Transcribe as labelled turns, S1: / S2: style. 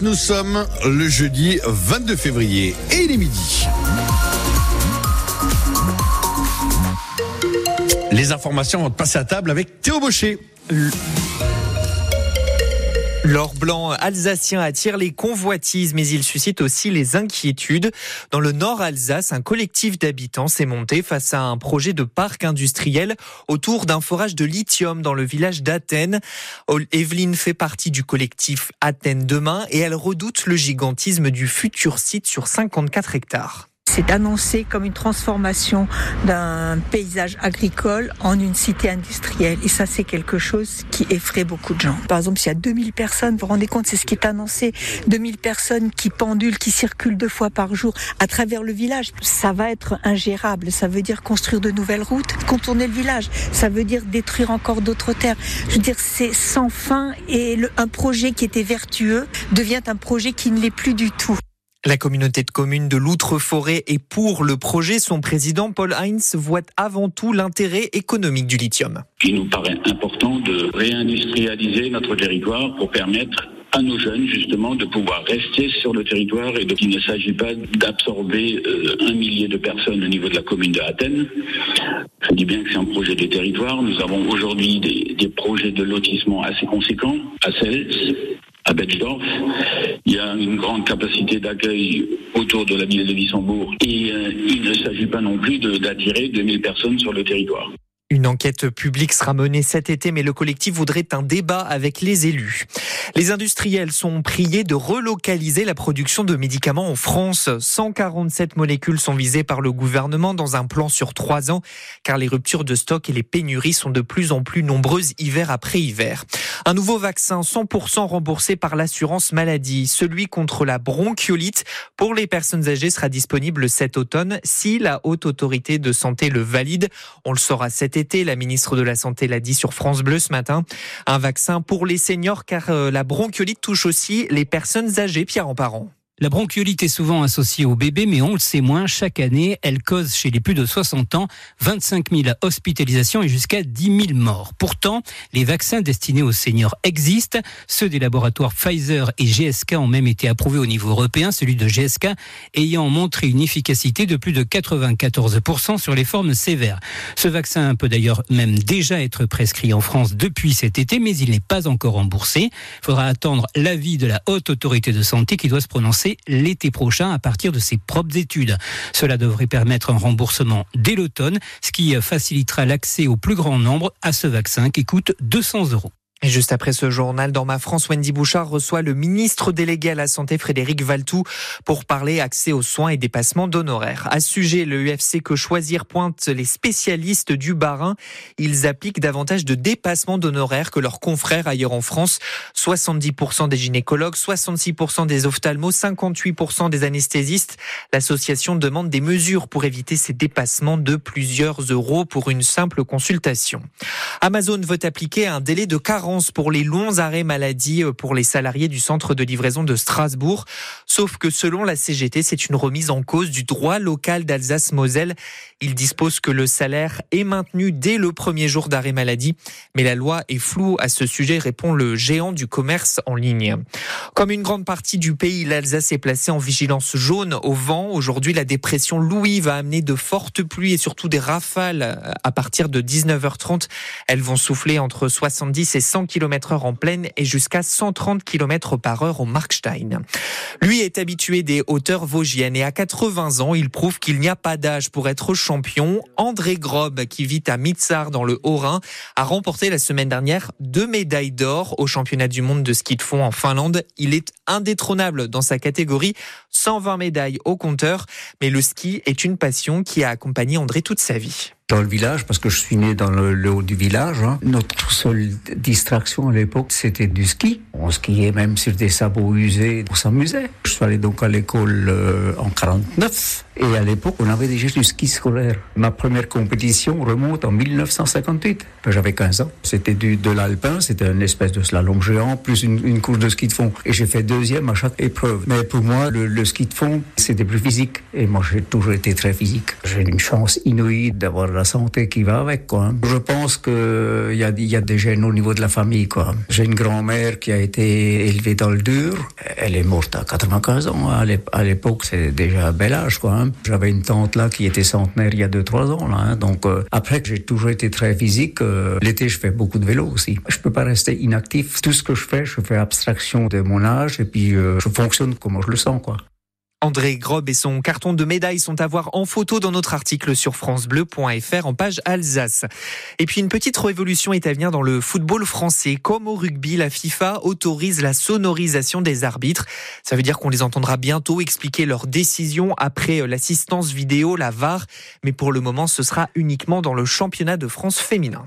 S1: Nous sommes le jeudi 22 février et il est midi. Les informations vont passer à table avec Théo Baucher.
S2: L'or blanc alsacien attire les convoitises, mais il suscite aussi les inquiétudes. Dans le nord Alsace, un collectif d'habitants s'est monté face à un projet de parc industriel autour d'un forage de lithium dans le village d'Athènes. Evelyne fait partie du collectif Athènes demain et elle redoute le gigantisme du futur site sur 54 hectares.
S3: C'est annoncé comme une transformation d'un paysage agricole en une cité industrielle. Et ça, c'est quelque chose qui effraie beaucoup de gens. Par exemple, s'il y a 2000 personnes, vous vous rendez compte, c'est ce qui est annoncé, 2000 personnes qui pendulent, qui circulent deux fois par jour à travers le village, ça va être ingérable. Ça veut dire construire de nouvelles routes, contourner le village. Ça veut dire détruire encore d'autres terres. Je veux dire, c'est sans fin et un projet qui était vertueux devient un projet qui ne l'est plus du tout.
S2: La communauté de communes de l'Outre-Forêt est pour le projet. Son président, Paul Heinz, voit avant tout l'intérêt économique du lithium.
S4: Il nous paraît important de réindustrialiser notre territoire pour permettre à nos jeunes justement de pouvoir rester sur le territoire et donc il ne s'agit pas d'absorber euh, un millier de personnes au niveau de la commune de Athènes. Je dis bien que c'est un projet de territoire. Nous avons aujourd'hui des, projets de lotissement assez conséquents à Cels, à Betzdorf. Il y a une grande capacité d'accueil autour de la ville de Wissembourg et euh, il ne s'agit pas non plus d'attirer 2000 personnes sur le territoire.
S2: Une enquête publique sera menée cet été, mais le collectif voudrait un débat avec les élus. Les industriels sont priés de relocaliser la production de médicaments en France. 147 molécules sont visées par le gouvernement dans un plan sur trois ans, car les ruptures de stock et les pénuries sont de plus en plus nombreuses hiver après hiver. Un nouveau vaccin 100% remboursé par l'assurance maladie, celui contre la bronchiolite pour les personnes âgées sera disponible cet automne si la haute autorité de santé le valide. On le saura cet la ministre de la Santé l'a dit sur France Bleu ce matin. Un vaccin pour les seniors car la bronchiolite touche aussi les personnes âgées, Pierre en parent.
S5: La bronchiolite est souvent associée au bébé, mais on le sait moins. Chaque année, elle cause chez les plus de 60 ans 25 000 hospitalisations et jusqu'à 10 000 morts. Pourtant, les vaccins destinés aux seniors existent. Ceux des laboratoires Pfizer et GSK ont même été approuvés au niveau européen, celui de GSK ayant montré une efficacité de plus de 94% sur les formes sévères. Ce vaccin peut d'ailleurs même déjà être prescrit en France depuis cet été, mais il n'est pas encore remboursé. Il faudra attendre l'avis de la haute autorité de santé qui doit se prononcer l'été prochain à partir de ses propres études. Cela devrait permettre un remboursement dès l'automne, ce qui facilitera l'accès au plus grand nombre à ce vaccin qui coûte 200 euros.
S2: Et juste après ce journal, dans ma France, Wendy Bouchard reçoit le ministre délégué à la Santé, Frédéric Valtou, pour parler accès aux soins et dépassement d'honoraires. À ce sujet, le UFC Que Choisir pointe les spécialistes du Barin. Ils appliquent davantage de dépassement d'honoraires que leurs confrères ailleurs en France. 70% des gynécologues, 66% des ophtalmos, 58% des anesthésistes. L'association demande des mesures pour éviter ces dépassements de plusieurs euros pour une simple consultation. Amazon veut appliquer un délai de 40 pour les longs arrêts maladie pour les salariés du centre de livraison de Strasbourg. Sauf que selon la CGT, c'est une remise en cause du droit local d'Alsace-Moselle. Il dispose que le salaire est maintenu dès le premier jour d'arrêt maladie. Mais la loi est floue à ce sujet, répond le géant du commerce en ligne. Comme une grande partie du pays, l'Alsace est placée en vigilance jaune au vent. Aujourd'hui, la dépression Louis va amener de fortes pluies et surtout des rafales à partir de 19h30. Elles vont souffler entre 70 et 100 km heure en pleine et jusqu'à 130 km par heure au Markstein. Lui est habitué des hauteurs vosgiennes et à 80 ans, il prouve qu'il n'y a pas d'âge pour être champion. André Grob, qui vit à Mitsar dans le Haut-Rhin, a remporté la semaine dernière deux médailles d'or au championnat du monde de ski de fond en Finlande. Il est indétrônable dans sa catégorie, 120 médailles au compteur, mais le ski est une passion qui a accompagné André toute sa vie
S6: dans le village parce que je suis né dans le, haut du village. Hein. Notre seule distraction à l'époque, c'était du ski. On skiait même sur des sabots usés, on s'amusait. Je suis allé donc à l'école euh, en 49 et à l'époque, on avait déjà du ski scolaire. Ma première compétition remonte en 1958. J'avais 15 ans. C'était du de l'alpin, c'était une espèce de slalom géant plus une, une course de ski de fond. Et j'ai fait deuxième à chaque épreuve. Mais pour moi, le, le ski de fond, c'était plus physique. Et moi, j'ai toujours été très physique. J'ai une chance inouïe d'avoir la santé qui va avec. Quoi. Je pense qu'il y a, y a des gènes au niveau de la famille. Quoi. J'ai une grand-mère qui a été élevée dans le dur. Elle est morte à 95 ans. À l'époque, c'est déjà un bel âge. Quoi, hein. J'avais une tante là qui était centenaire il y a 2-3 ans. Là, hein. Donc euh, après, j'ai toujours été très physique. Euh, l'été, je fais beaucoup de vélo aussi. Je peux pas rester inactif. Tout ce que je fais, je fais abstraction de mon âge et puis euh, je fonctionne comme je le sens. quoi.
S2: André Grob et son carton de médaille sont à voir en photo dans notre article sur francebleu.fr en page Alsace. Et puis une petite révolution est à venir dans le football français. Comme au rugby, la FIFA autorise la sonorisation des arbitres. Ça veut dire qu'on les entendra bientôt expliquer leurs décisions après l'assistance vidéo, la VAR. Mais pour le moment, ce sera uniquement dans le championnat de France féminin.